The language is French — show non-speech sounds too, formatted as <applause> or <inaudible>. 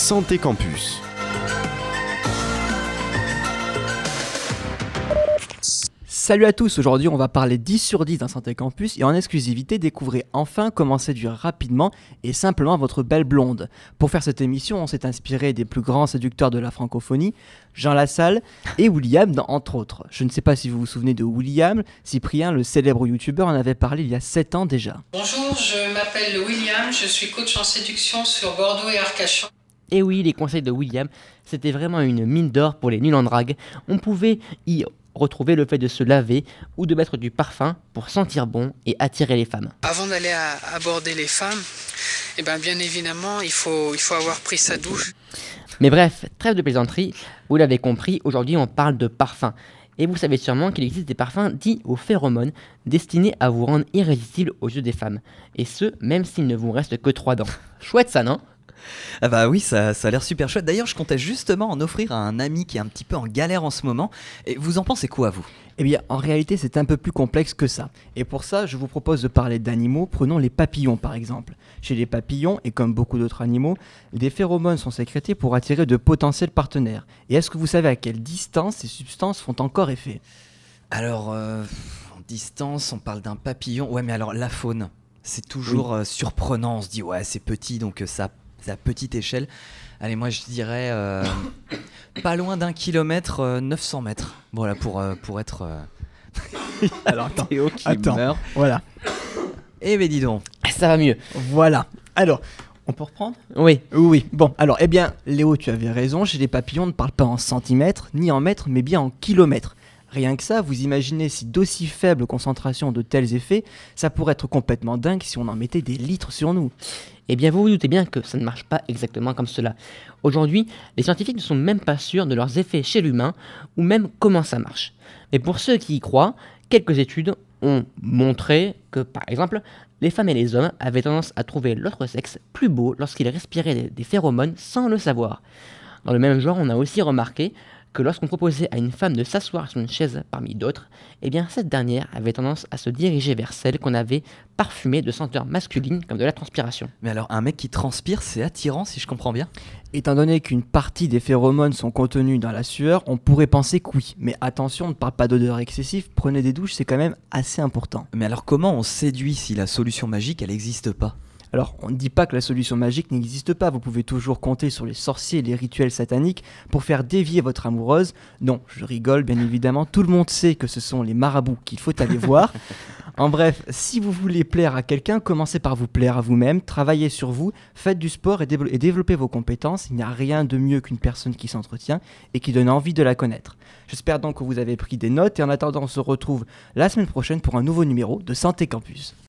Santé Campus. Salut à tous, aujourd'hui on va parler 10 sur 10 dans Santé Campus et en exclusivité découvrez enfin comment séduire rapidement et simplement votre belle blonde. Pour faire cette émission, on s'est inspiré des plus grands séducteurs de la francophonie, Jean Lassalle et William entre autres. Je ne sais pas si vous vous souvenez de William, Cyprien, le célèbre youtubeur, en avait parlé il y a 7 ans déjà. Bonjour, je m'appelle William, je suis coach en séduction sur Bordeaux et Arcachon. Et oui, les conseils de William, c'était vraiment une mine d'or pour les nuls en drague. On pouvait y retrouver le fait de se laver ou de mettre du parfum pour sentir bon et attirer les femmes. Avant d'aller aborder les femmes, eh ben bien évidemment, il faut, il faut avoir pris sa douche. Mais bref, trêve de plaisanterie, vous l'avez compris, aujourd'hui on parle de parfum. Et vous savez sûrement qu'il existe des parfums dits aux phéromones, destinés à vous rendre irrésistible aux yeux des femmes. Et ce, même s'il ne vous reste que trois dents. Chouette ça, non? Ah bah oui, ça, ça a l'air super chouette. D'ailleurs, je comptais justement en offrir à un ami qui est un petit peu en galère en ce moment. Et vous en pensez quoi, vous? Eh bien, en réalité, c'est un peu plus complexe que ça. Et pour ça, je vous propose de parler d'animaux. Prenons les papillons, par exemple. Chez les papillons, et comme beaucoup d'autres animaux, des phéromones sont sécrétés pour attirer de potentiels partenaires. Et est-ce que vous savez à quelle distance ces substances font encore effet? Alors, euh, en distance, on parle d'un papillon. Ouais, mais alors la faune c'est toujours euh, surprenant. On se dit, ouais, c'est petit, donc euh, ça à petite échelle. Allez, moi je dirais euh, <coughs> pas loin d'un kilomètre, 900 euh, mètres. Voilà, pour, euh, pour être. <laughs> Alors attends, Théo qui attends, Voilà. Eh ben dis donc. Ça va mieux. Voilà. Alors, on peut reprendre? Oui. Oui. Bon, alors, eh bien, Léo, tu avais raison. Chez les papillons, on ne parle pas en centimètres ni en mètres, mais bien en kilomètres. Rien que ça, vous imaginez si d'aussi faibles concentrations de tels effets, ça pourrait être complètement dingue si on en mettait des litres sur nous. Eh bien, vous vous doutez bien que ça ne marche pas exactement comme cela. Aujourd'hui, les scientifiques ne sont même pas sûrs de leurs effets chez l'humain ou même comment ça marche. Mais pour ceux qui y croient, quelques études ont montré que, par exemple, les femmes et les hommes avaient tendance à trouver l'autre sexe plus beau lorsqu'ils respiraient des phéromones sans le savoir. Dans le même genre, on a aussi remarqué que lorsqu'on proposait à une femme de s'asseoir sur une chaise parmi d'autres, eh bien cette dernière avait tendance à se diriger vers celle qu'on avait parfumée de senteurs masculines comme de la transpiration. Mais alors un mec qui transpire, c'est attirant si je comprends bien? Étant donné qu'une partie des phéromones sont contenues dans la sueur, on pourrait penser que oui. Mais attention, ne parle pas d'odeur excessive, prenez des douches, c'est quand même assez important. Mais alors comment on séduit si la solution magique, elle n'existe pas? Alors, on ne dit pas que la solution magique n'existe pas, vous pouvez toujours compter sur les sorciers et les rituels sataniques pour faire dévier votre amoureuse. Non, je rigole, bien évidemment, tout le monde sait que ce sont les marabouts qu'il faut aller voir. En bref, si vous voulez plaire à quelqu'un, commencez par vous plaire à vous-même, travaillez sur vous, faites du sport et, et développez vos compétences. Il n'y a rien de mieux qu'une personne qui s'entretient et qui donne envie de la connaître. J'espère donc que vous avez pris des notes et en attendant, on se retrouve la semaine prochaine pour un nouveau numéro de Santé Campus.